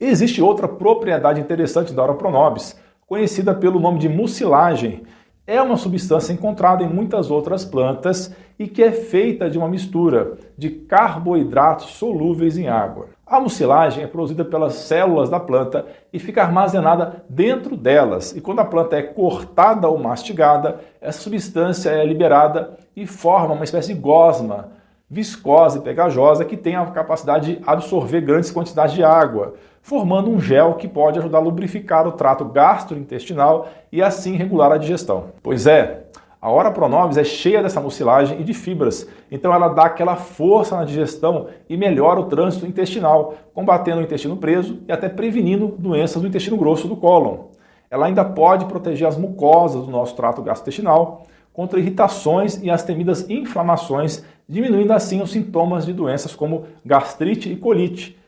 Existe outra propriedade interessante da Ora pronobis, conhecida pelo nome de mucilagem. É uma substância encontrada em muitas outras plantas e que é feita de uma mistura de carboidratos solúveis em água. A mucilagem é produzida pelas células da planta e fica armazenada dentro delas. E quando a planta é cortada ou mastigada, essa substância é liberada e forma uma espécie de gosma viscosa e pegajosa que tem a capacidade de absorver grandes quantidades de água, formando um gel que pode ajudar a lubrificar o trato gastrointestinal e assim regular a digestão. Pois é, a Ora Pronobis é cheia dessa mucilagem e de fibras, então ela dá aquela força na digestão e melhora o trânsito intestinal, combatendo o intestino preso e até prevenindo doenças do intestino grosso do cólon. Ela ainda pode proteger as mucosas do nosso trato gastrointestinal contra irritações e as temidas inflamações, diminuindo assim os sintomas de doenças como gastrite e colite,